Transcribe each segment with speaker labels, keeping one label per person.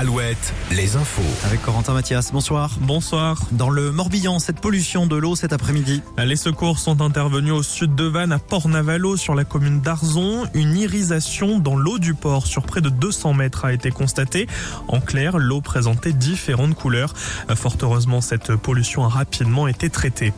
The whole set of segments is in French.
Speaker 1: Alouette, les infos.
Speaker 2: Avec Corentin Mathias, bonsoir.
Speaker 3: Bonsoir.
Speaker 2: Dans le Morbihan, cette pollution de l'eau cet après-midi.
Speaker 3: Les secours sont intervenus au sud de Vannes, à Port-Navalo, sur la commune d'Arzon. Une irisation dans l'eau du port sur près de 200 mètres a été constatée. En clair, l'eau présentait différentes couleurs. Fort heureusement, cette pollution a rapidement été traitée.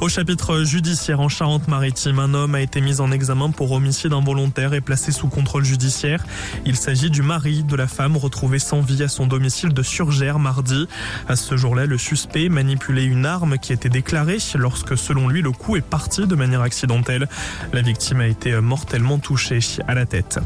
Speaker 3: Au chapitre judiciaire en Charente-Maritime, un homme a été mis en examen pour homicide involontaire et placé sous contrôle judiciaire. Il s'agit du mari de la femme retrouvée sans vie à son domicile de Surgère mardi. À ce jour-là, le suspect manipulait une arme qui était déclarée lorsque, selon lui, le coup est parti de manière accidentelle. La victime a été mortellement touchée à la tête.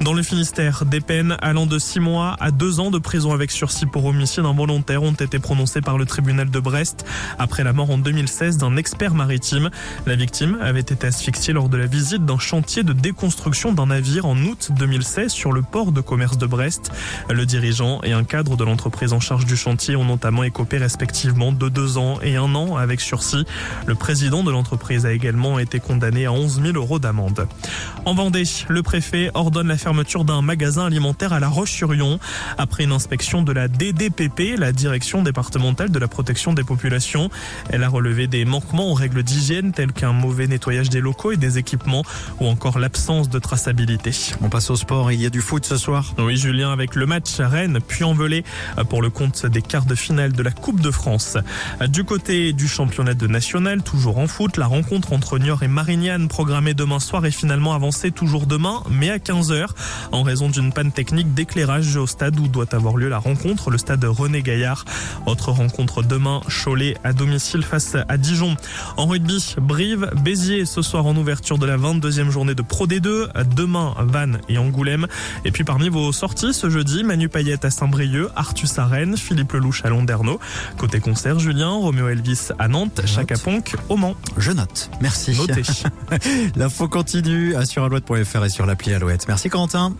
Speaker 3: Dans le Finistère, des peines allant de 6 mois à 2 ans de prison avec sursis pour homicide involontaire ont été prononcées par le tribunal de Brest après la mort en 2016 d'un expert maritime. La victime avait été asphyxiée lors de la visite d'un chantier de déconstruction d'un navire en août 2016 sur le port de commerce de Brest. Le dirigeant et un cadre de l'entreprise en charge du chantier ont notamment écopé respectivement de deux ans et un an avec sursis. Le président de l'entreprise a également été condamné à 11 000 euros d'amende. En Vendée, le préfet ordonne la fermeture d'un magasin alimentaire à La Roche-sur-Yon après une inspection de la DDPP, la direction départementale de la protection des populations. Elle a relevé des manquements aux règles d'hygiène tels qu'un mauvais nettoyage des locaux et des équipements ou encore l'absence de traçabilité.
Speaker 2: On passe au sport, il y a du foot ce soir.
Speaker 3: Oui Julien avec le match Rennes puis envolé pour le compte des quarts de finale de la Coupe de France. Du côté du championnat de national, toujours en foot, la rencontre entre Niort et Marignane programmée demain soir est finalement avancée toujours demain, mais à 15h, en raison d'une panne technique d'éclairage au stade où doit avoir lieu la rencontre, le stade René Gaillard. Autre rencontre demain, Cholet à domicile face à Dijon. En rugby, Brive, Béziers ce soir en ouverture de la 22e journée de Pro D2. Demain, Vannes et Angoulême. Et puis parmi vos sorties ce jeudi, Manu Payet à Saint-Brieuc, Artus à Rennes, Philippe Lelouch à Londerneau. Côté concert, Julien, Roméo Elvis à Nantes, Chaka Ponk au Mans.
Speaker 2: Je note. Merci.
Speaker 3: Notez.
Speaker 2: L'info continue sur alouette.fr et sur l'appli Alouette. Merci Corentin.